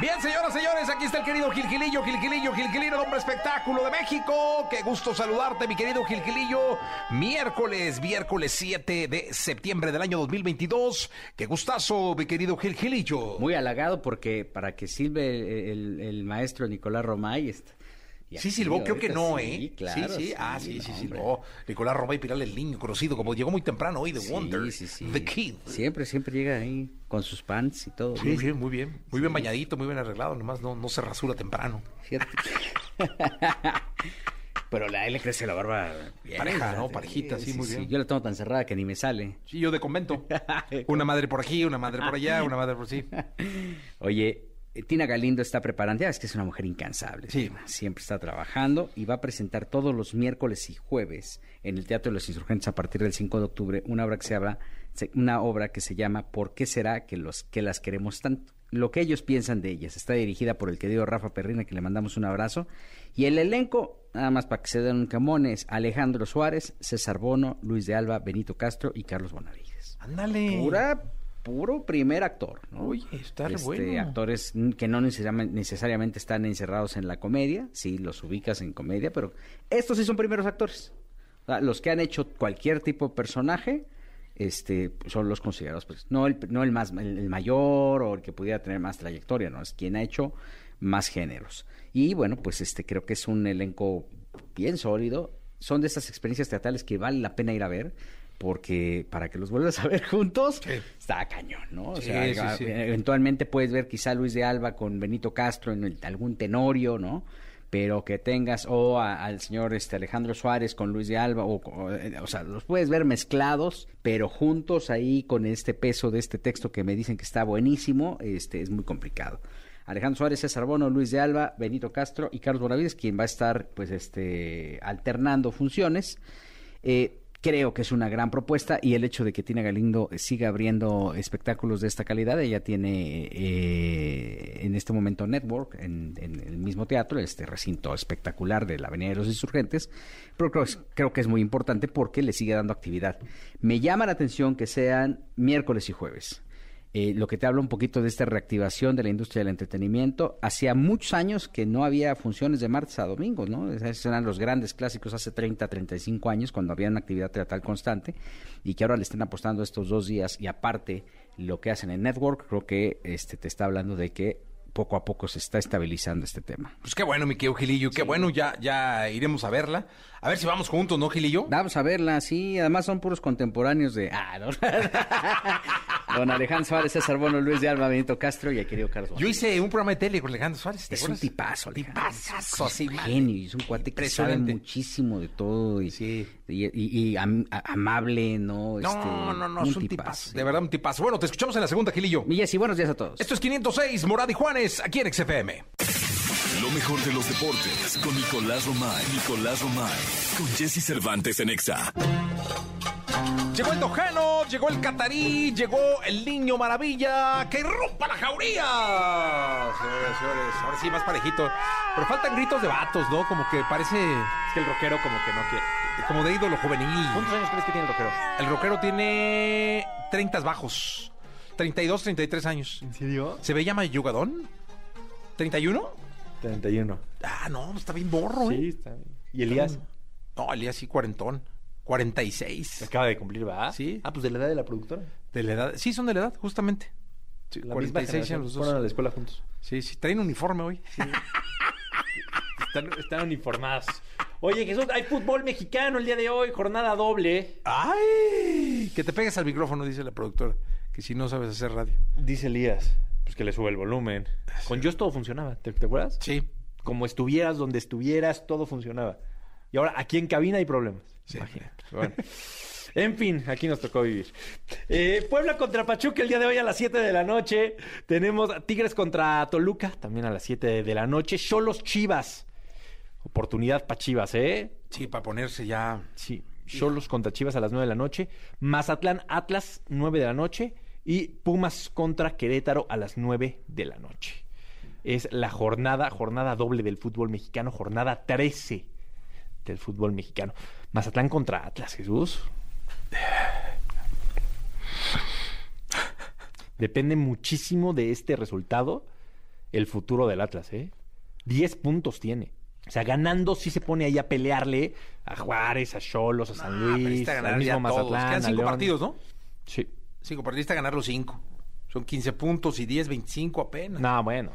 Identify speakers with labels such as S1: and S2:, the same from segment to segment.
S1: Bien, señoras, señores, aquí está el querido Gilgilillo, Gilgilillo, Gilgilillo, el espectáculo de México. Qué gusto saludarte, mi querido Gilgilillo. Miércoles, miércoles 7 de septiembre del año 2022. Qué gustazo, mi querido Gilgilillo.
S2: Muy halagado porque para que sirve el, el maestro Nicolás Romay está,
S1: Sí silbó, creo que no,
S2: sí,
S1: ¿eh?
S2: claro,
S1: sí, sí,
S2: sí,
S1: ah, sí, sí,
S2: no,
S1: silbó. Nicolás Romay Piral, el niño conocido, como llegó muy temprano hoy, The
S2: Sí,
S1: Wonder,
S2: sí, sí.
S1: The Kid.
S2: Siempre, siempre llega ahí con sus pants y todo.
S1: Sí, bien, muy bien. Muy bien bañadito, muy bien arreglado, nomás no, no se rasura temprano.
S2: Fíjate. Pero a él le crece la barba bien,
S1: Pareja, ¿no? Parejita, sí, muy bien.
S2: Yo la tengo tan cerrada que ni me sale.
S1: Sí, yo de convento. Una madre por aquí, una madre por allá, una madre por sí.
S2: Oye, Tina Galindo está preparando, ya es que es una mujer incansable.
S1: Sí.
S2: Siempre está trabajando y va a presentar todos los miércoles y jueves en el Teatro de los Insurgentes a partir del 5 de octubre una obra que se habla, una obra que se llama ¿Por qué será que los que las queremos tanto? Lo que ellos piensan de ellas. Está dirigida por el querido Rafa Perrina, que le mandamos un abrazo. Y el elenco, nada más para que se den un camón, es Alejandro Suárez, César Bono, Luis de Alba, Benito Castro y Carlos Bonavides.
S1: Ándale.
S2: Pura, puro primer actor, ¿no?
S1: Oye, está
S2: Este,
S1: bueno.
S2: Actores que no necesariamente, necesariamente están encerrados en la comedia, sí, los ubicas en comedia, pero estos sí son primeros actores. Los que han hecho cualquier tipo de personaje, este, son los considerados, pues, no el, no el más, el, el mayor o el que pudiera tener más trayectoria, no, es quien ha hecho más géneros. Y bueno, pues este, creo que es un elenco bien sólido. Son de estas experiencias teatrales que vale la pena ir a ver. Porque para que los vuelvas a ver juntos,
S1: Sí.
S2: está cañón, ¿no? O
S1: Sí,
S2: sea,
S1: sí, sí.
S2: eventualmente puedes ver quizá Luis de Alba con Benito Castro en el- algún tenorio, ¿no? Pero que tengas, o al señor este Alejandro Suárez con Luis de Alba, o, o, eh, o sea, los puedes ver mezclados, pero juntos ahí con este peso de este texto que me dicen que está buenísimo, este es muy complicado. Alejandro Suárez, César Bono, Luis de Alba, Benito Castro y Carlos Bonavides, quien va a estar, pues, este, alternando funciones. Eh, creo que es una gran propuesta y el hecho de que Tina Galindo siga abriendo espectáculos de esta calidad, ella tiene eh, en este momento Network en, en el mismo teatro, este recinto espectacular de la Avenida de los Insurgentes, pero creo, creo que es muy importante porque le sigue dando actividad. Me llama la atención que sean miércoles y jueves. Eh, lo que te habla un poquito de esta reactivación de la industria del entretenimiento. Hacía muchos años que no había funciones de martes a domingo, ¿no? Esos eran los grandes clásicos hace 30, 35 años, cuando había una actividad teatral constante, y que ahora le estén apostando estos dos días, y aparte lo que hacen en Network, creo que este te está hablando de que poco a poco se está estabilizando este tema.
S1: Pues qué bueno, mi querido Gilillo, qué bueno, ya, ya iremos a verla. A ver si vamos juntos, ¿no, Gilillo?
S2: Vamos a verla, sí, además son puros contemporáneos de... Ah, no. Don Alejandro Suárez, César Bono, Luis de Alba, Benito Castro y el querido Carlos
S1: Yo hice un programa de tele con Alejandro Suárez. ¿te
S2: Es un tipazo, Alejandro.
S1: Tipazazo,
S2: Es un genio, y es un cuate que sabe muchísimo de todo y,
S1: Sí.
S2: y, y- y am- a- amable, ¿no?
S1: No,
S2: Este,
S1: no, no, es un
S2: tipazo.
S1: De verdad, un tipazo. Bueno, te escuchamos en la segunda, Gilillo.
S2: Y Jessy, buenos días a todos.
S1: Esto es 506, Morad y Juanes, aquí en XFM.
S3: Lo mejor de los deportes con Nicolás Romay. Nicolás Romay. Con Jesse Cervantes en Exa.
S1: Llegó el Dojano, llegó el Catarí, llegó el Niño Maravilla. ¡Que rompa la jauría! Señores, señores, ahora sí, más parejito. Pero faltan gritos de vatos, ¿no? Como que parece
S4: Es que el rockero como que no quiere.
S1: como de ídolo juvenil.
S4: ¿Cuántos años crees que tiene el rockero?
S1: El rockero tiene 30 bajos. 32, 33 años.
S4: ¿En serio?
S1: ¿Se ve llama Yugadón? ¿31?
S4: 31.
S1: Ah, no, está bien borro, ¿eh?
S4: Sí, está bien. ¿Y Elías?
S1: No, Elías sí, cuarentón. 46.
S4: Acaba de cumplir, ¿va?
S1: Sí.
S4: Ah, pues de la edad de la productora.
S1: De la edad. Sí, son de la edad, justamente.
S4: La
S1: 46
S4: misma
S1: años los dos.
S4: Fueron a la escuela juntos.
S1: Sí, sí, traen uniforme hoy.
S4: Están, están uniformados. Oye, Jesús, hay fútbol mexicano el día de hoy, jornada doble.
S1: ¡Ay! Que te pegues al micrófono, dice la productora. Que si no sabes hacer radio.
S4: Dice Elías, pues que le sube el volumen. Con Just todo funcionaba, ¿te, te acuerdas?
S1: Sí.
S4: Como estuvieras, donde estuvieras, todo funcionaba. Y ahora aquí en cabina hay problemas.
S1: Sí.
S4: Imagínate. Bueno. En fin, aquí nos tocó vivir. Eh, Puebla contra Pachuca el día de hoy a las 7 de la noche. Tenemos Tigres contra Toluca también a las 7 de la noche. Cholos Chivas. Oportunidad para Chivas, ¿eh?
S1: Sí, para ponerse ya.
S4: Sí. Cholos contra Chivas a las 9 de la noche. Mazatlán Atlas, 9 de la noche. Y Pumas contra Querétaro a las 9 de la noche. es la jornada, jornada doble del fútbol mexicano, jornada 13 del fútbol mexicano. Mazatlán contra Atlas, Jesús. Depende muchísimo de este resultado el futuro del Atlas, ¿eh? 10 puntos tiene. O sea, ganando sí se pone ahí a pelearle a Juárez, a Cholos, a San
S1: Ah, pero
S4: Luis,
S1: necesita
S4: al mismo
S1: todos.
S4: Mazatlán.
S1: Quedan
S4: a
S1: cinco
S4: León.
S1: partidos, ¿no?
S4: Sí.
S1: Cinco partidos, necesita ganar los cinco. Son 15 puntos y 10, 25 apenas.
S4: No, bueno.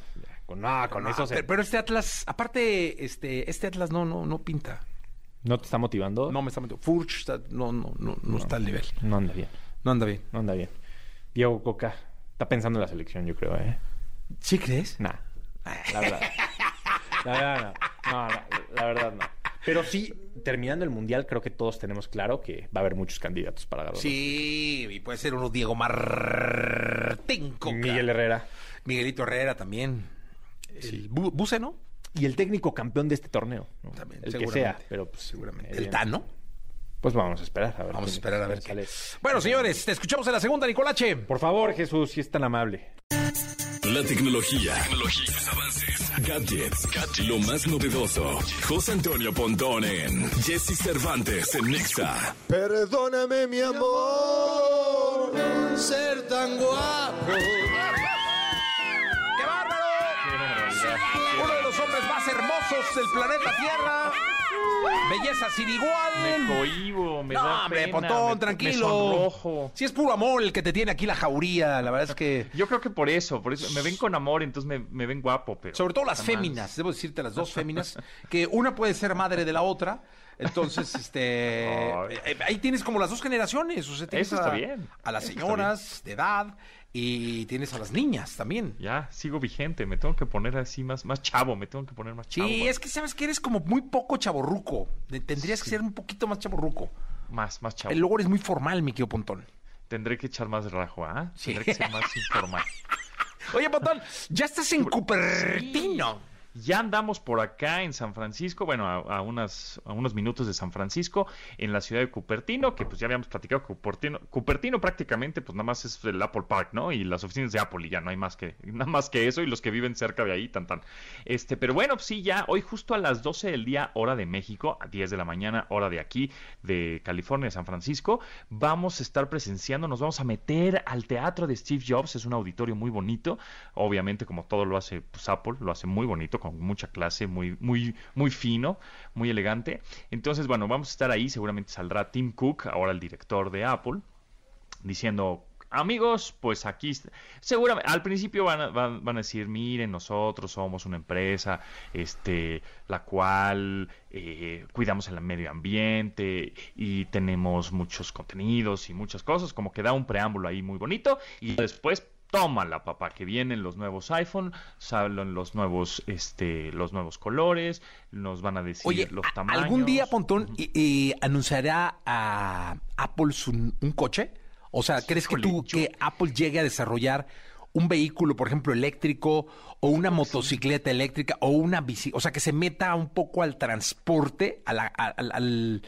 S4: No, con
S1: No,
S4: eso se-
S1: pero, pero este Atlas, aparte, este, este Atlas no, no, no pinta.
S4: ¿No te está motivando?
S1: No me está metiendo. Furch está- no, no, no, no está al nivel.
S4: No anda bien.
S1: No anda bien.
S4: No anda bien. Diego Coca está pensando en la selección, yo creo, ¿eh?
S1: ¿Sí crees?
S4: Nah. La verdad. La verdad no. No, no, la verdad no. Pero sí, terminando el mundial, creo que todos tenemos claro que va a haber muchos candidatos para ganar.
S1: Sí, y puede ser uno Diego Martín Coca.
S4: Miguel Herrera.
S1: Miguelito Herrera también. El Bu- Buse, ¿no?
S4: Y el técnico campeón de este torneo. ¿no?
S1: También,
S4: el que
S1: seguramente.
S4: sea, pero pues,
S1: Seguramente.
S4: eh,
S1: El Tano.
S4: Pues vamos a esperar. A ver
S1: Vamos a esperar a ver
S4: quién
S1: qué.
S4: sale.
S1: Bueno, señores, te escuchamos en la segunda, Nicolache.
S4: Por favor, Jesús, si es tan amable.
S3: La tecnología, tecnología, avances, gadgets, lo más novedoso. José Antonio Pontón en Jesse Cervantes en Nexa.
S5: Perdóname, mi amor, ser tan guapo.
S1: ¡Qué bárbaro! Uno de los hombres más hermosos del planeta Tierra. Belleza sin igual.
S6: Me cohibo, me
S1: no,
S6: da
S1: hombre,
S6: pena,
S1: Pontón,
S6: me-
S1: tranquilo.
S6: Me.
S1: Si es puro amor el que te tiene aquí la jauría, la verdad es que...
S6: Yo creo que por eso, por eso me ven con amor, entonces me, me ven guapo, pero
S1: Sobre todo las féminas, debo decirte las dos féminas, que una puede ser madre de la otra. Entonces, este,
S6: Ay.
S1: eh, ahí tienes como las dos generaciones. O sea, tienes
S6: Eso está
S1: a,
S6: bien,
S1: a las señoras de edad y tienes a las niñas también.
S6: Ya, sigo vigente, me tengo que poner así más, más chavo, me tengo que poner más chavo.
S1: Sí, es que sabes que eres como muy poco chaborruco. Tendrías que ser un poquito más chaborruco.
S6: Más, más chavo.
S1: Luego eres muy formal, mi querido Pontón.
S6: Tendré que echar más rajo, ¿ah?
S1: Sí.
S6: Tendré que ser más informal.
S1: Oye, Pontón, ya estás en Cupertino.
S6: Ya andamos por acá en San Francisco, bueno, a, unas, a unos minutos de San Francisco, en la ciudad de Cupertino, que pues ya habíamos platicado, Cupertino, Cupertino prácticamente pues nada más es el Apple Park, ¿no? Y las oficinas de Apple y ya no hay más que, nada más que eso y los que viven cerca de ahí, tan tan. Este, pero bueno, pues sí, ya hoy justo a las 12 del día, hora de México, a 10 de la mañana, hora de aquí, de California, San Francisco, vamos a estar presenciando, nos vamos a meter al teatro de Steve Jobs, es un auditorio muy bonito, obviamente como todo lo hace pues, Apple, lo hace muy bonito, mucha clase, muy, muy, muy fino, muy elegante. Entonces, bueno, vamos a estar ahí, seguramente saldrá Tim Cook, ahora el director de Apple, diciendo amigos, pues aquí seguramente al principio van a, van, van a decir, miren, nosotros somos una empresa, este, la cual eh, cuidamos el medio ambiente y tenemos muchos contenidos y muchas cosas, como que da un preámbulo ahí muy bonito y después Tómala, papá, que vienen los nuevos iPhone, salen los nuevos, este, los nuevos colores, nos van a decir
S1: Oye,
S6: los tamaños.
S1: ¿algún día, Pontón, y- y anunciará a Apple su- un coche? O sea, ¿crees que tú,
S6: yo-
S1: que Apple llegue a desarrollar un vehículo, por ejemplo, eléctrico, o una motocicleta eléctrica, o una bici? O sea, que se meta un poco al transporte, a la- a- al... al-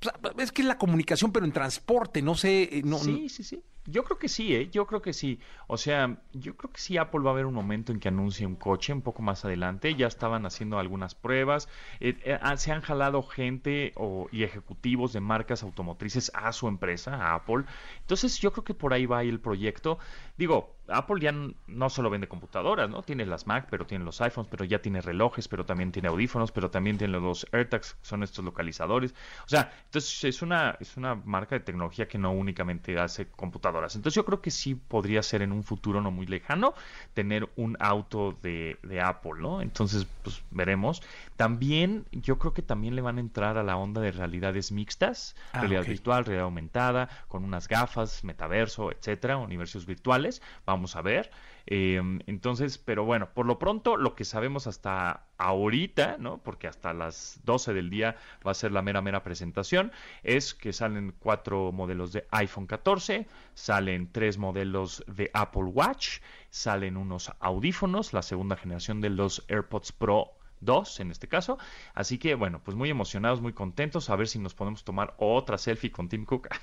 S1: pues, es que es la comunicación, pero en transporte, no sé... eh, No,
S6: sí, sí, sí. Yo creo que sí, ¿eh? Yo creo que sí. O sea, yo creo que sí Apple va a haber un momento en que anuncie un coche un poco más adelante. Ya estaban haciendo algunas pruebas. Eh, eh, ah, se han jalado gente o, y ejecutivos de marcas automotrices a su empresa, a Apple. Entonces yo creo que por ahí va el proyecto. Digo, Apple ya no solo vende computadoras, ¿no? Tiene las Mac, pero tiene los iPhones, pero ya tiene relojes, pero también tiene audífonos, pero también tiene los AirTags, que son estos localizadores. O sea, entonces es una, es una marca de tecnología que no únicamente hace computadoras. Entonces yo creo que sí podría ser en un futuro no muy lejano tener un auto de, de Apple, ¿no? Entonces, pues veremos. También, yo creo que también le van a entrar a la onda de realidades mixtas,
S1: Ah,
S6: realidad virtual, realidad aumentada, con unas gafas, metaverso, etcétera, universos virtuales. Vamos a ver. Eh, entonces, pero bueno, por lo pronto, lo que sabemos hasta ahorita, ¿no? Porque hasta las 12 del día va a ser la mera, mera presentación, es que salen cuatro modelos de iPhone 14, salen tres modelos de Apple Watch, salen unos audífonos, la segunda generación de los AirPods Pro 2 en este caso. Así que bueno, pues muy emocionados, muy contentos. A ver si nos podemos tomar otra selfie con Tim Cook.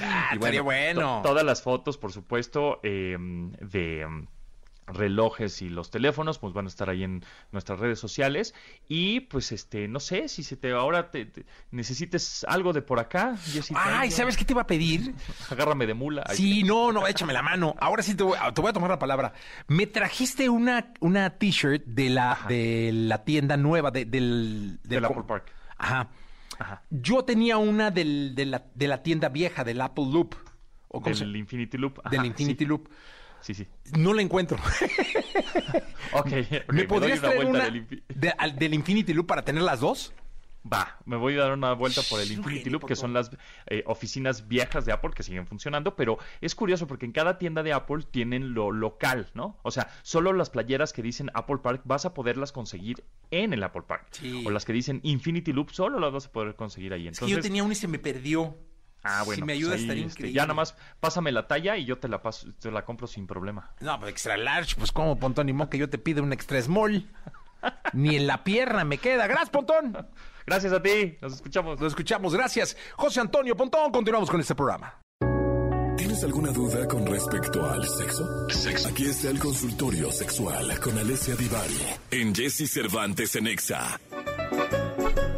S1: Ah, bueno.
S6: to- todas las fotos, por supuesto, eh, de, relojes y los teléfonos pues van a estar ahí en nuestras redes sociales y pues este no sé si se te ahora te, te- necesites algo de por acá Jessica,
S1: Ay, ¿sabes qué te iba a pedir?
S6: agárrame de mula Ay,
S1: Sí, no, no, échame la mano. Ahora sí te voy, te voy a tomar la palabra. Me trajiste una, una t-shirt de la, de la tienda nueva, de- del,
S6: del Apple Park
S1: Ajá.
S6: Ajá.
S1: Yo tenía una del, de, la, de la tienda vieja, del Apple Loop. ¿O
S6: del
S1: se-
S6: Infinity Loop
S1: del Infinity
S6: sí.
S1: Loop.
S6: Sí sí
S1: No la encuentro.
S6: Ok,
S1: ¿Me
S6: doy
S1: podrías
S6: una
S1: traer
S6: vuelta
S1: una
S6: del infi-
S1: de- al- del Infinity Loop para tener las dos?
S6: Va, me voy a dar una vuelta por el Infinity Loop, que son las eh, oficinas viejas de Apple que siguen funcionando, pero es curioso porque en cada tienda de Apple tienen lo local, ¿no? O sea, solo las playeras que dicen Apple Park vas a poderlas conseguir en el Apple Park.
S1: Sí.
S6: O las que dicen Infinity Loop solo las vas a poder conseguir ahí.
S1: Es
S6: Entonces,
S1: que yo tenía una y se me perdió.
S6: Ah, bueno,
S1: Si me
S6: pues
S1: ayudas
S6: ahí,
S1: estaría
S6: este,
S1: increíble.
S6: ya nada más pásame la talla y yo te la paso, te la compro sin problema.
S1: No, pues extra large, pues como Pontón, ni modo que yo te pida un extra small. Ni en la pierna me queda. Gracias, Pontón.
S6: Gracias a ti, nos escuchamos.
S1: Lo escuchamos, gracias. José Antonio Pontón, continuamos con este programa.
S3: ¿Tienes alguna duda con respecto al sexo? Sexo. Aquí está el consultorio sexual con Alessia Divari en Jesse Cervantes en Exa.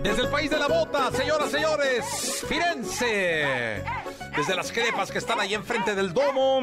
S1: Desde el país de la bota, señoras, señores, Firenze. Desde las crepas que están ahí enfrente del domo.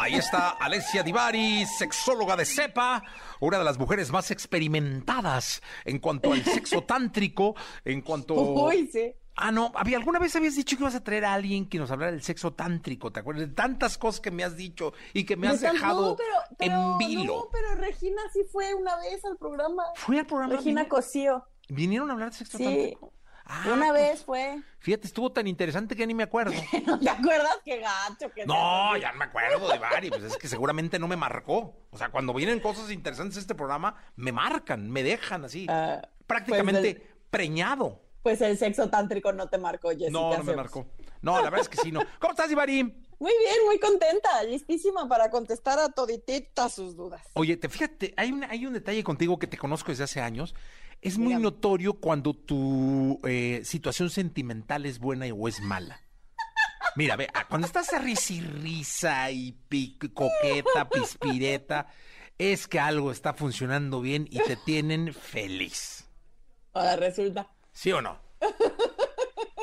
S1: Ahí está Alessia Divari, sexóloga de cepa, una de las mujeres más experimentadas en cuanto al sexo tántrico, en cuanto...
S7: Uy, sí.
S1: Ah, no, había alguna vez habías dicho que ibas a traer a alguien que nos hablara del sexo tántrico, ¿te acuerdas? De tantas cosas que me has dicho y que me has
S7: tal-
S1: dejado
S7: no, pero, pero,
S1: en vilo.
S7: No, pero Regina sí fue una vez al programa.
S1: ¿Fue al programa?
S7: Regina
S1: ¿Vinieron-
S7: Cosío.
S1: ¿Vinieron a hablar de sexo
S7: Sí.
S1: tántrico? Ah,
S7: una
S1: pues,
S7: vez fue.
S1: Fíjate, estuvo tan interesante que ni me acuerdo.
S7: ¿No te acuerdas? Qué gacho que
S1: No, ya no me acuerdo de Bari, pues es que seguramente no me marcó. O sea, cuando vienen cosas interesantes a este programa, me marcan, me dejan así,
S7: Ah,
S1: prácticamente
S7: pues
S1: preñado.
S7: Pues el sexo tántrico no te marcó, Jessica.
S1: No, no me marcó. No, la verdad es que sí, no. ¿Cómo estás, Ibarí?
S7: Muy bien, muy contenta, listísima para contestar a todititas sus dudas.
S1: Oye, te fíjate, hay, una, hay un detalle contigo que te conozco desde hace años. Es muy notorio cuando tu eh, situación sentimental es buena o es mala. Mira, ve, ah, cuando estás a risa y risa y coqueta, pispireta, es que algo está funcionando bien y te tienen feliz.
S7: Ahora resulta.
S1: ¿Sí o no?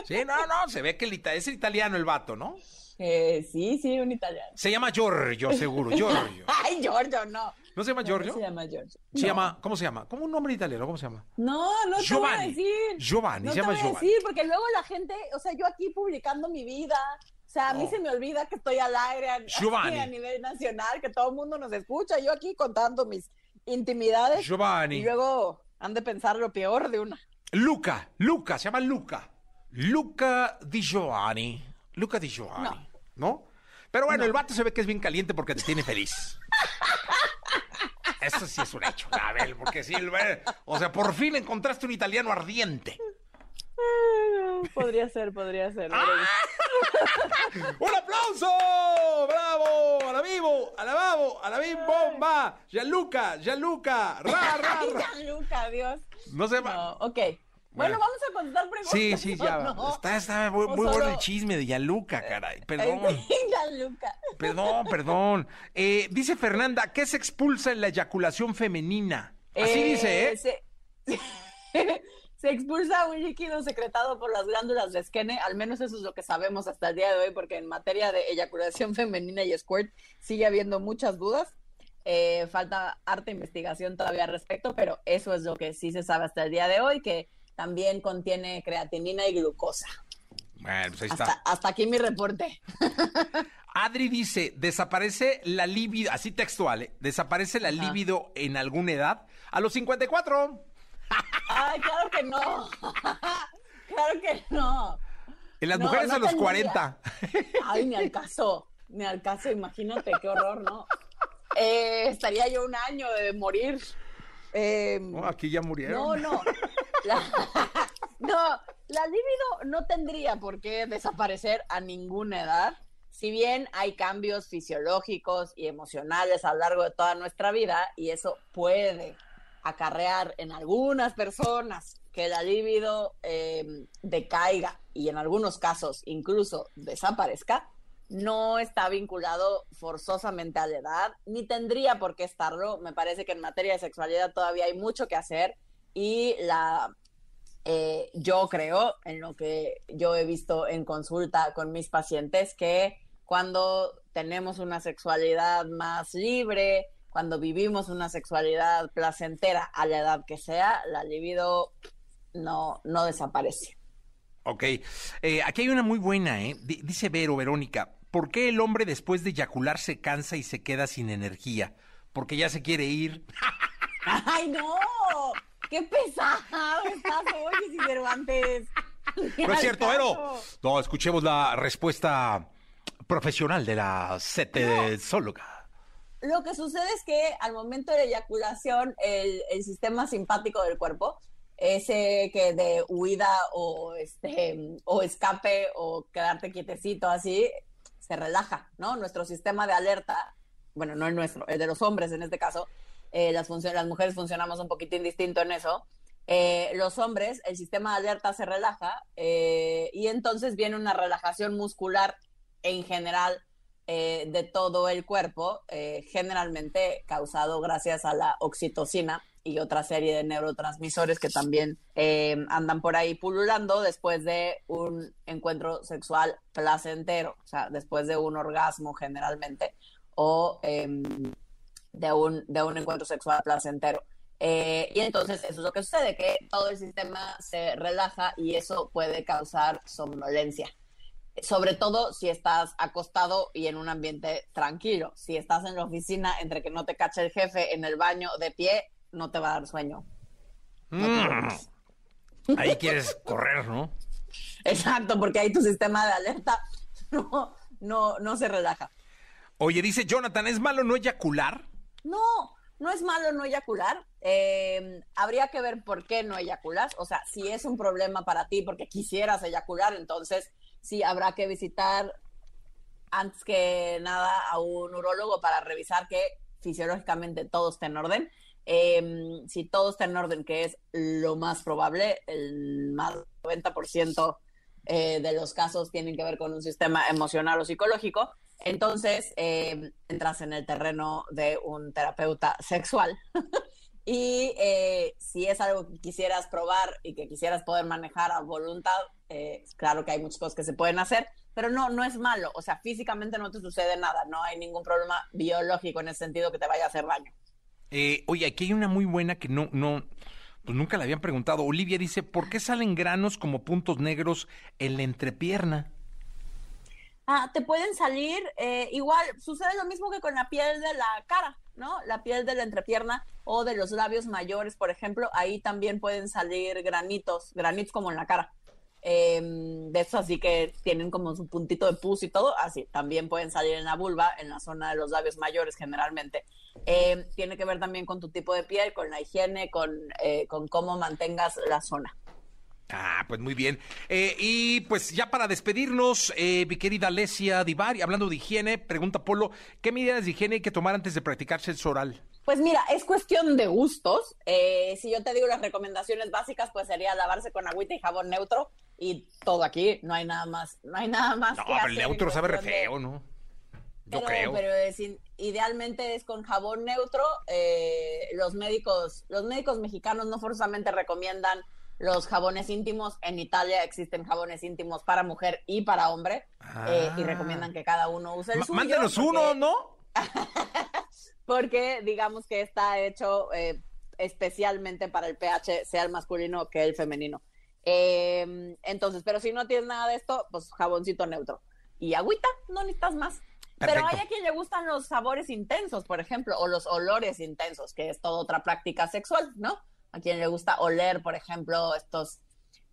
S1: Sí, no, no, se ve que el ita- es italiano el vato, ¿no?
S7: Eh, sí, sí, un italiano.
S1: Se llama Giorgio, seguro, Giorgio.
S7: Ay, Giorgio, no.
S1: ¿No se llama Giorgio?
S7: no se llama Giorgio.
S1: Se
S7: No.
S1: llama, ¿cómo se llama? ¿Cómo un nombre italiano? ¿Cómo se llama?
S7: No, no te
S1: Giovanni.
S7: voy a decir.
S1: Giovanni,
S7: no
S1: se llama
S7: te voy a
S1: Giovanni.
S7: decir, porque luego la gente, o sea, yo aquí publicando mi vida, o sea, a mí
S1: No.
S7: se me olvida que estoy al aire a,
S1: Giovanni.
S7: a nivel nacional, que todo el mundo nos escucha, yo aquí contando mis intimidades.
S1: Giovanni.
S7: Y luego han de pensar lo peor de una.
S1: Luca, Luca, se llama Luca. Luca Di Giovanni. Luca Di Giovanni. ¿No? Pero bueno, el vato se ve que es bien caliente porque te tiene feliz. Eso sí es un hecho, Abel, porque sí, o sea, por fin encontraste un italiano ardiente.
S7: Podría ser, podría ser.
S1: ¡Ah! ¡Un aplauso! ¡Bravo! ¡A la vivo! ¡A la babo! ¡A la bim bomba! ¡Gianluca! ¡Gianluca! ¡Ra, ra, ra!
S7: ya, Luca, Dios.
S1: No se
S7: No,
S1: va.
S7: ok.
S1: Bueno.
S7: Vamos a contestar preguntas.
S1: Sí, sí, ya. Está, está muy, bueno el chisme de Gianluca, caray. Perdón.
S7: Ya, Luca.
S1: Perdón, perdón. Eh, dice Fernanda, ¿qué se expulsa en la eyaculación femenina? Así
S7: Eh,
S1: dice, ¿eh?
S7: Se, se expulsa un líquido secretado por las glándulas de Skene, al menos eso es lo que sabemos hasta el día de hoy, porque en materia de eyaculación femenina y squirt sigue habiendo muchas dudas. Eh, falta harta investigación todavía al respecto, pero eso es lo que sí se sabe hasta el día de hoy, que también contiene creatinina y glucosa.
S1: Bueno, pues ahí
S7: Hasta,
S1: está.
S7: hasta aquí mi reporte.
S1: Adri dice, desaparece la libido, así textual, ¿eh? desaparece la
S7: Ajá.
S1: libido en alguna edad a los 54.
S7: Ay, claro que no. claro que no.
S1: En las
S7: No,
S1: mujeres
S7: no
S1: a los
S7: tendría.
S1: 40.
S7: Ay, ni al caso, ni al caso, imagínate, qué horror, ¿no? Eh, estaría yo un año de morir. Eh,
S1: Oh, aquí ya murieron.
S7: no, no. No, la libido no tendría por qué desaparecer a ninguna edad. Si bien hay cambios fisiológicos y emocionales a lo largo de toda nuestra vida, y eso puede acarrear en algunas personas que la libido eh, decaiga y en algunos casos incluso desaparezca, no está vinculado forzosamente a la edad, ni tendría por qué estarlo. Me parece que en materia de sexualidad todavía hay mucho que hacer y la eh, yo creo, en lo que yo he visto en consulta con mis pacientes, que cuando tenemos una sexualidad más libre, cuando vivimos una sexualidad placentera a la edad que sea, la libido no, no desaparece.
S1: Ok. Eh, aquí hay una muy buena, ¿eh? Dice Vero, Verónica. ¿Por qué el hombre después de eyacular se cansa y se queda sin energía? Porque ya se quiere ir.
S7: ¡Ay, no! ¡Qué pesado estás hoy, Cervantes!
S1: No es cierto,
S7: caso.
S1: No, escuchemos la respuesta profesional de la sexóloga.
S7: Lo que sucede es que al momento de la eyaculación, el, el sistema simpático del cuerpo, ese que de huida o, este, o escape o quedarte quietecito así, se relaja, ¿no? Nuestro sistema de alerta, bueno, no el nuestro, el de los hombres en este caso, eh, las, mujeres funcionamos un poquitín distinto en eso. Eh, los hombres, el sistema de alerta se relaja eh, y entonces viene una relajación muscular en general de todo el cuerpo, generalmente causado gracias a la oxitocina y otra serie de neurotransmisores que también andan por ahí pululando después de un encuentro sexual placentero, o sea, después de un orgasmo generalmente, o em, de, un, de un encuentro sexual placentero. Eh, y entonces eso es lo que sucede, que todo el sistema se relaja y eso puede causar somnolencia sobre todo si estás acostado y en un ambiente tranquilo. Si estás en la oficina, entre que no te cache el jefe en el baño de pie, no te va a dar sueño.
S1: Mm. Ahí quieres correr, ¿no?
S7: Exacto, porque ahí tu sistema de alerta no, no, no se relaja.
S1: Oye, dice Jonathan, ¿es malo no eyacular?
S7: No, no es malo no eyacular. Eh, habría que ver por qué no eyaculas. O sea, si es un problema para ti porque quisieras eyacular, entonces sí habrá que visitar antes que nada a un urólogo para revisar que fisiológicamente todo esté en orden. Eh, si todo está en orden, que es lo más probable, el más del 90% eh, de los casos tienen que ver con un sistema emocional o psicológico, entonces eh, entras en el terreno de un terapeuta sexual. y eh, si es algo que quisieras probar y que quisieras poder manejar a voluntad, eh, claro que hay muchas cosas que se pueden hacer, pero no, no es malo. O sea, físicamente no te sucede nada, no hay ningún problema biológico en ese sentido que te vaya a hacer daño.
S1: Oye, aquí hay una muy buena que no, no, pues nunca le habían preguntado. Olivia dice, ¿por qué salen granos como puntos negros en la entrepierna?
S7: Ah, te pueden salir, eh, igual sucede lo mismo que con la piel de la cara, ¿no? La piel de la entrepierna o de los labios mayores, por ejemplo, ahí también pueden salir granitos, granitos como en la cara. Eh, de esos así que tienen como su puntito de pus y todo, así también pueden salir en la vulva, en la zona de los labios mayores generalmente. Eh, tiene que ver también con tu tipo de piel, con la higiene, con, eh, con cómo mantengas la zona.
S1: Ah, pues muy bien. Eh, y pues ya para despedirnos, eh, mi querida Alesia Divari, hablando de higiene, pregunta Polo, ¿qué medidas de higiene hay que tomar antes de practicar sexo oral?
S7: Pues mira, es cuestión de gustos. Eh, si yo te digo las recomendaciones básicas, pues sería lavarse con agüita y jabón neutro y todo aquí. No hay nada más, no hay nada más.
S1: No,
S7: que
S1: pero el neutro sabe re
S7: de-
S1: feo, ¿no? Yo
S7: Pero,
S1: creo.
S7: pero es in- idealmente es con jabón neutro. Eh, los médicos, los médicos mexicanos no forzosamente recomiendan los jabones íntimos. En Italia existen jabones íntimos para mujer y para hombre eh, y
S1: Ah.
S7: recomiendan que cada uno use el
S1: Ma-
S7: suyo.
S1: Mándenos
S7: porque-
S1: uno, ¿no?
S7: porque digamos que está hecho eh, especialmente para el pH, sea el masculino que el femenino. Eh, entonces, pero si no tienes nada de esto, pues jaboncito neutro. Y agüita, no necesitas más. Pero hay a quien le gustan los sabores intensos, por ejemplo, o los olores intensos, que es toda otra práctica sexual, ¿no? A quien le gusta oler, por ejemplo, estos,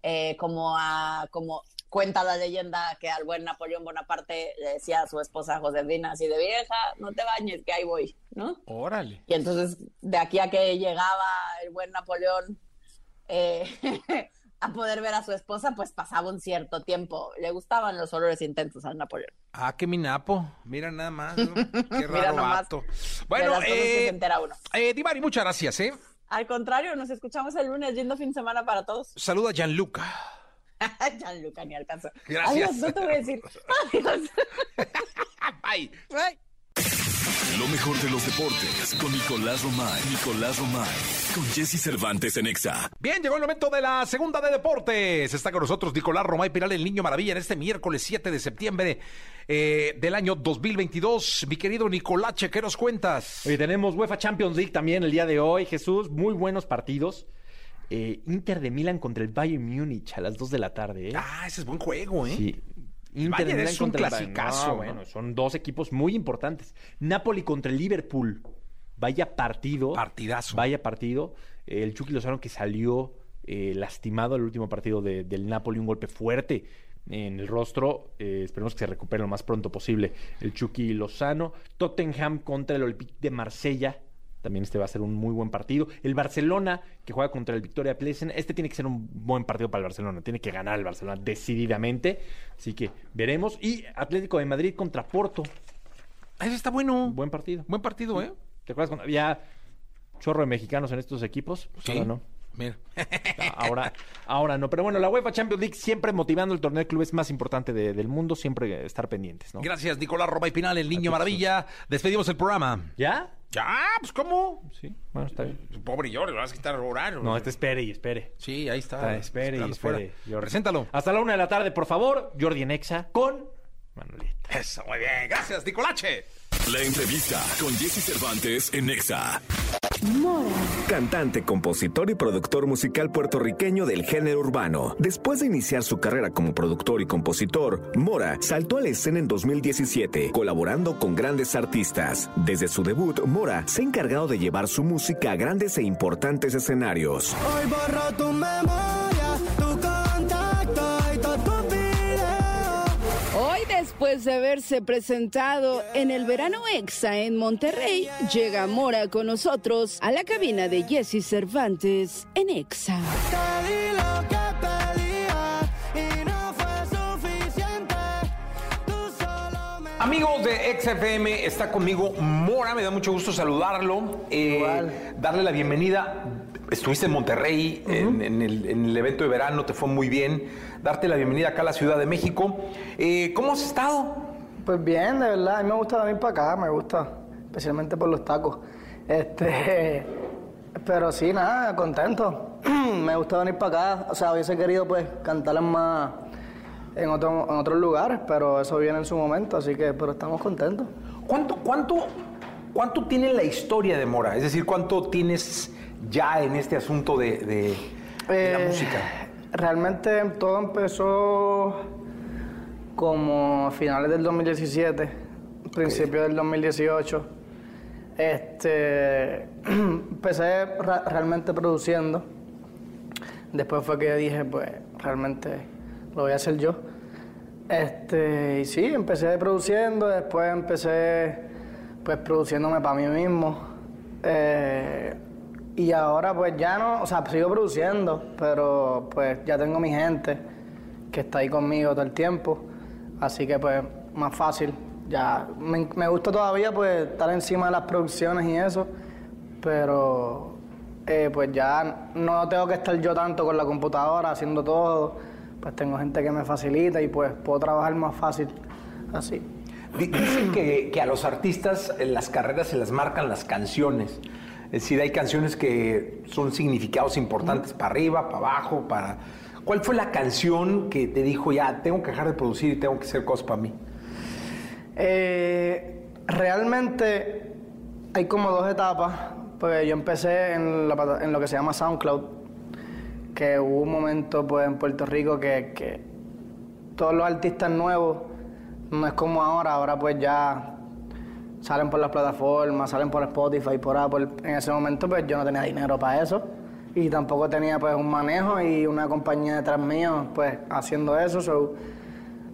S7: eh, como a, como cuenta la leyenda que al buen Napoleón Bonaparte le decía a su esposa Josefina así de vieja, no te bañes, que ahí voy, ¿no?
S1: Órale.
S7: Y entonces, de aquí a que llegaba el buen Napoleón eh, a poder ver a su esposa, pues pasaba un cierto tiempo. Le gustaban los olores intensos al Napoleón.
S1: Ah, qué minapo. Mira nada más. ¿no? Qué
S7: Mira
S1: raro
S7: nomás.
S1: vato.
S7: De
S1: Bueno,
S7: que se
S1: eh,
S7: entera uno.
S1: eh, Divari, muchas gracias, ¿eh?
S7: Al contrario, nos escuchamos el lunes. Lindo fin de semana para todos.
S1: Saluda a Gianluca.
S7: Gianluca, ni al caso.
S1: Gracias.
S7: Adiós, no te voy a decir. Adiós.
S1: Bye.
S3: Lo mejor de los deportes con Nicolás Romay. Nicolás Romay. Con Jesse Cervantes en Exa.
S1: Bien, llegó el momento de la segunda de deportes. Está con nosotros Nicolás Romay Piral, el Niño Maravilla, en este miércoles 7 de septiembre eh, del año 2022. Mi querido Nicolache, ¿qué nos cuentas?
S4: Hoy tenemos UEFA Champions League también el día de hoy, Jesús. Muy buenos partidos. Eh, Inter de Milán contra el Bayern Múnich a las 2 de la tarde. ¿eh?
S1: Ah, ese es buen juego, ¿eh?
S4: Sí.
S1: Bayern es un
S4: bueno, son dos equipos muy importantes. Napoli contra el Liverpool. Vaya partido.
S1: Partidazo.
S4: Vaya partido. El Chucky Lozano que salió eh, lastimado el último partido de- del Napoli, un golpe fuerte en el rostro. Eh, esperemos que se recupere lo más pronto posible el Chucky Lozano. Tottenham contra el Olympique de Marsella. También este va a ser un muy buen partido. El Barcelona, que juega contra el Victoria Plesen. Este tiene que ser un buen partido para el Barcelona. Tiene que ganar el Barcelona decididamente. Así que veremos. Y Atlético de Madrid contra Porto.
S1: Ah, Ese está bueno.
S4: Buen partido.
S1: Buen partido, ¿eh?
S4: ¿Te acuerdas cuando había chorro de mexicanos en estos equipos? Pues ahora no.
S1: Mira.
S4: Ahora, ahora no. Pero bueno, la UEFA Champions League siempre motivando el torneo de clubes más importante de- del mundo, siempre estar pendientes, ¿no?
S1: Gracias, Nicolás Romay Pinal, el Niño Maravilla. Despedimos el programa.
S4: ¿Ya?
S1: Ya, pues ¿cómo?
S4: Sí, bueno, está bien.
S1: Pobre Jordi, lo vas a quitar horario.
S4: No, este espere y espere.
S1: Sí, ahí está.
S4: Está, espere y espere.
S1: Preséntalo.
S4: Hasta la una de la tarde, por favor, Jordi en Exa con Manolita.
S1: Eso, muy bien. Gracias, Nicolache.
S3: La entrevista con Jesse Cervantes en Exa.
S8: Cantante, compositor y productor musical puertorriqueño del género urbano. Después de iniciar su carrera como productor y compositor, Mora saltó a la escena en 2017, colaborando con grandes artistas. Desde su debut, Mora se ha encargado de llevar su música a grandes e importantes escenarios.
S5: Hoy borro tu memoria,
S9: después de haberse presentado en el verano EXA en Monterrey, llega Mora con nosotros a la cabina de Jesse Cervantes en EXA.
S5: Te di lo que pedía y no fue suficiente. Tú solo me
S1: Amigos de XFM, está conmigo Mora, me da mucho gusto saludarlo, eh, darle la bienvenida. Estuviste en Monterrey en, en el, en el evento de verano, te fue muy bien. Darte la bienvenida acá a la Ciudad de México. Eh, ¿Cómo has estado?
S10: Pues bien, de verdad, a mí me gusta venir para acá, me gusta, especialmente por los tacos. Este, pero sí, nada, contento. me gusta venir para acá, o sea, hubiese querido pues cantar en más en, otro, en otros lugares, pero eso viene en su momento, así que, pero estamos contentos.
S1: ¿Cuánto, cuánto, ¿Cuánto tiene la historia de Mora? Es decir, ¿cuánto tienes ya en este asunto de, de- de la
S10: Eh,
S1: música?
S10: Realmente todo empezó como a finales del 2017, principios del 2018. Este, empecé realmente produciendo. Después fue que dije, pues realmente lo voy a hacer yo. Este, y sí, empecé produciendo, después empecé pues produciéndome para mí mismo. Eh, y ahora pues ya no, o sea, sigo produciendo, pero pues ya tengo mi gente que está ahí conmigo todo el tiempo. Así que pues más fácil. Ya me, me gusta todavía pues estar encima de las producciones y eso, pero eh, pues ya no tengo que estar yo tanto con la computadora haciendo todo. Pues tengo gente que me facilita y pues puedo trabajar más fácil así.
S1: Di- Dicen que, que a los artistas en las carreras se les marcan las canciones. Es decir, hay canciones que son significados importantes para arriba, para abajo, para... ¿Cuál fue la canción que te dijo ya, tengo que dejar de producir y tengo que hacer cosas para mí?
S10: Eh, realmente hay como dos etapas. Pues yo empecé en, la plata- en lo que se llama SoundCloud, que hubo un momento pues en Puerto Rico que, que todos los artistas nuevos no es como ahora, ahora pues ya salen por las plataformas, salen por Spotify, por Apple. En ese momento pues yo no tenía dinero para eso y tampoco tenía pues un manejo y una compañía detrás mío pues haciendo eso. so,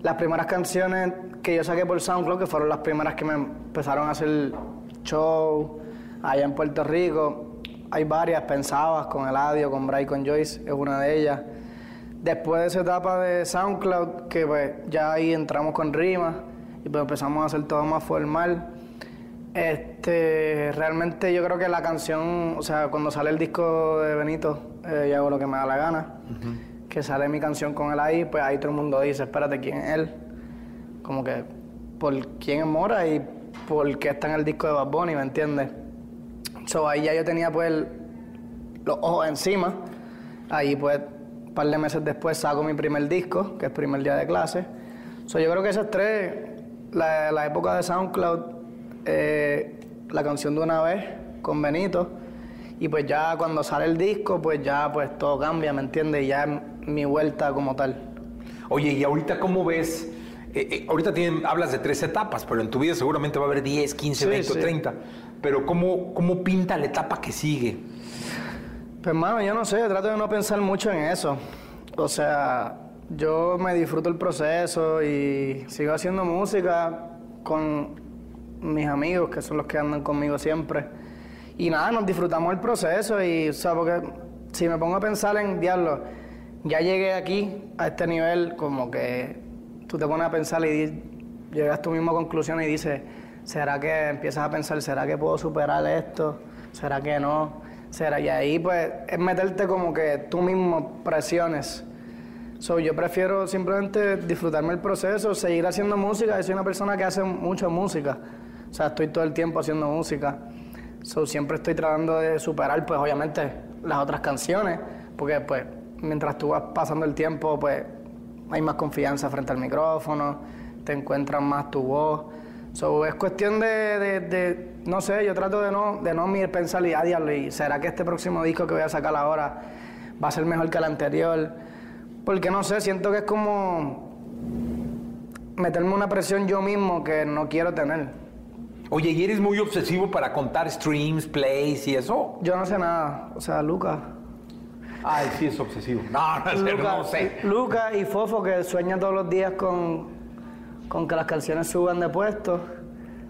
S10: las primeras canciones que yo saqué por SoundCloud, que fueron las primeras que me empezaron a hacer show allá en Puerto Rico, hay varias, Pensabas, con Eladio, con Bray, con Joyce, es una de ellas. Después de esa etapa de SoundCloud, que pues ya ahí entramos con rimas y pues empezamos a hacer todo más formal. Este, realmente yo creo que la canción, o sea, cuando sale el disco de Benito, eh, yo hago lo que me da la gana, que sale mi canción con él ahí, pues ahí todo el mundo dice, espérate, ¿quién es él? Como que, ¿por quién es Mora y por qué está en el disco de Bad Bunny, me entiendes? So, ahí ya yo tenía pues el- los ojos encima. Ahí pues un par de meses después saco mi primer disco, que es primer día de clase. So, yo creo que esas tres, la, la época de SoundCloud, eh, la canción de una vez con Benito, y pues ya cuando sale el disco, pues ya pues todo cambia, ¿me entiendes? Y ya es mi vuelta como tal.
S1: Oye, y ahorita, ¿cómo ves? Eh, eh, ahorita tienen, hablas de tres etapas, pero en tu vida seguramente va a haber 10, 15,
S10: Sí,
S1: 20 o
S10: sí.
S1: 30. Pero ¿cómo, ¿cómo pinta la etapa que sigue?
S10: Pues hermano, yo no sé, trato de no pensar mucho en eso. O sea, yo me disfruto el proceso y sigo haciendo música con mis amigos, que son los que andan conmigo siempre. Y nada, nos disfrutamos el proceso y, o sea, porque si me pongo a pensar en, diablo, ya llegué aquí a este nivel, como que tú te pones a pensar y llegas a tu misma conclusión y dices, ¿será que empiezas a pensar, ¿será que puedo superar esto? ¿Será que no? ¿Será? Y ahí pues es meterte como que tú mismo presiones. So, yo prefiero simplemente disfrutarme el proceso, seguir haciendo música. Yo soy una persona que hace mucha música. O sea, estoy todo el tiempo haciendo música. So, siempre estoy tratando de superar, pues obviamente, las otras canciones. Porque pues mientras tú vas pasando el tiempo, pues hay más confianza frente al micrófono, te encuentras más tu voz. So, es cuestión de, de- no sé, yo trato de no, de no pensar y, ah, diablo, ¿y será que este próximo disco que voy a sacar ahora va a ser mejor que el anterior? Porque no sé, siento que es como meterme una presión yo mismo que no quiero tener.
S1: Oye, ¿y eres muy obsesivo para contar streams, plays y eso?
S10: Yo no sé nada, o sea, Lucas.
S1: Ay, sí es obsesivo. No, no, es cierto, no sé.
S10: Lucas y Fofo que sueñan todos los días con, con que las canciones suban de puesto.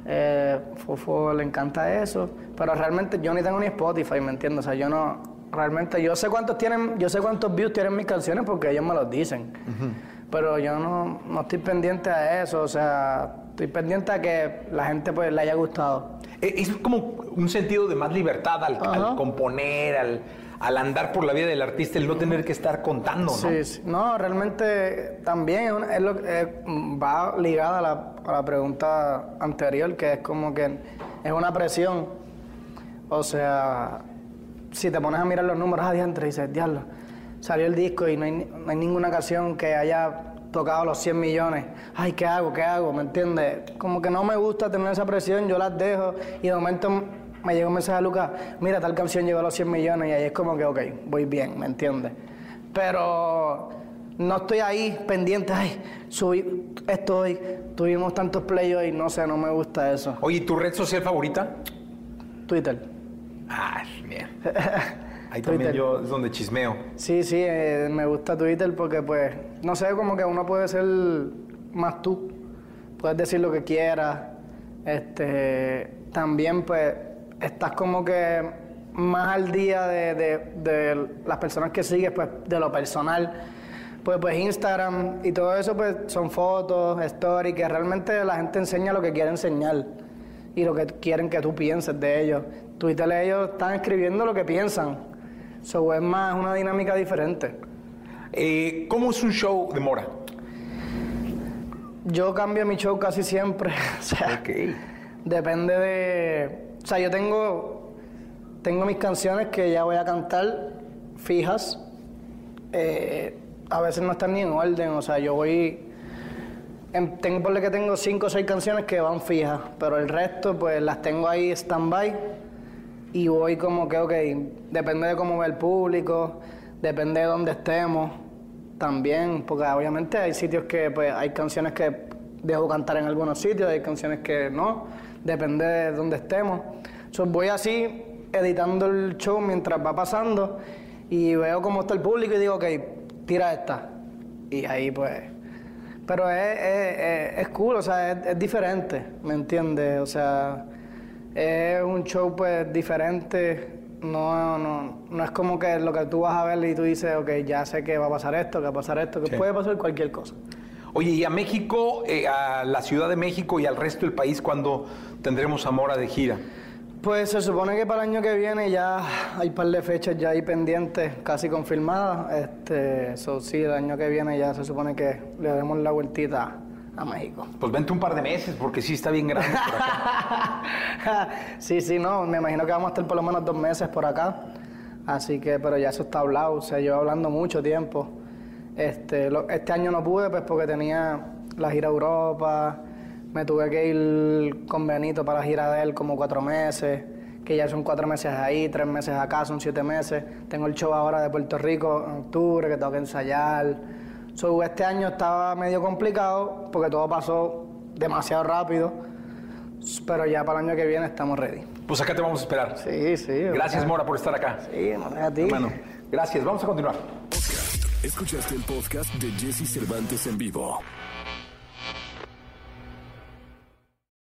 S10: Eh, Fofo le encanta eso, pero realmente yo ni tengo ni Spotify, ¿me entiendes? O sea, yo no, realmente yo sé cuántos tienen, yo sé cuántos views tienen mis canciones porque ellos me los dicen. Pero yo no, no estoy pendiente a eso, o sea, estoy pendiente a que la gente pues le haya gustado.
S1: Eh, Es como un sentido de más libertad al, componer, al, al andar por la vida del artista, el no tener que estar contando, ¿no?
S10: Sí, sí. No, realmente también es una- es lo eh, va ligada a la, a la pregunta anterior, que es como que es una presión. O sea, si te pones a mirar los números adiante y dices, diablo, salió el disco y no hay, no hay ninguna canción que haya tocado los 100 millones. Ay, ¿qué hago? ¿Qué hago? ¿Me entiendes? Como que no me gusta tener esa presión, yo las dejo y de momento me llega un mensaje a Lucas, mira, tal canción llegó a los 100 millones y ahí es como que, ok, voy bien, ¿me entiendes? Pero no estoy ahí pendiente, ay, subí esto hoy, tuvimos tantos play hoy, no sé, no me gusta eso.
S1: Oye, ¿y ¿tu red social favorita?
S10: Twitter.
S1: Ay, mira. Ahí también yo es donde chismeo.
S10: Sí, sí, eh, me gusta Twitter porque pues, no sé, como que uno puede ser más tú, puedes decir lo que quieras, este, también pues estás como que más al día de, de- de las personas que sigues, pues de lo personal, pues pues Instagram y todo eso pues son fotos, stories, que realmente la gente enseña lo que quiere enseñar y lo que quieren que tú pienses de ellos. Twitter ellos están escribiendo lo que piensan. So, es más una dinámica diferente.
S1: Eh, ¿Cómo es un show de Mora?
S10: Yo cambio mi show casi siempre. o sea,
S1: Ok.
S10: depende de. O sea, yo tengo. Tengo mis canciones que ya voy a cantar fijas. Eh, a veces no están ni en orden. O sea, yo voy. En, tengo por que tengo cinco o seis canciones que van fijas. Pero el resto, pues las tengo ahí stand-by. Y voy como que, ok, depende de cómo ve el público, depende de dónde estemos también, porque obviamente hay sitios que, pues, hay canciones que dejo cantar en algunos sitios, hay canciones que no, depende de dónde estemos. So, voy así, editando el show mientras va pasando y veo cómo está el público y digo, ok, tira esta. Y ahí pues... Pero es, es, es- cool, o sea, es, es diferente, ¿me entiendes? O sea, es un show pues diferente, no, no, no es como que lo que tú vas a ver y tú dices, ok, ya sé que va a pasar esto, que va a pasar esto, que
S1: Sí.
S10: puede pasar cualquier cosa.
S1: Oye, ¿y a México, eh, a la Ciudad de México y al resto del país cuando tendremos a Mora de gira?
S10: Pues se supone que para el año que viene ya hay un par de fechas ya ahí pendientes, casi confirmadas. Este, so, sí, el año que viene ya se supone que le demos la vueltita a México.
S1: Pues vente un par de meses, porque sí está bien grande por acá.
S10: sí, sí, no, me imagino que vamos a estar por lo menos dos meses por acá. Así que, pero ya eso está hablado, se lleva hablando mucho tiempo. Este, lo- este año no pude, pues porque tenía la gira a Europa, me tuve que ir con Benito para la gira de él como cuatro meses, que ya son cuatro meses ahí, tres meses acá, son siete meses. Tengo el show ahora de Puerto Rico en octubre, que tengo que ensayar. So, este año estaba medio complicado porque todo pasó demasiado rápido, pero ya para el año que viene estamos ready.
S1: Pues acá te vamos a esperar.
S10: Sí, sí.
S1: Gracias, Mora, por estar acá.
S10: Sí, no a ti.
S1: Hermano, gracias. Vamos a continuar.
S3: Escuchaste el podcast de Jesse Cervantes en vivo.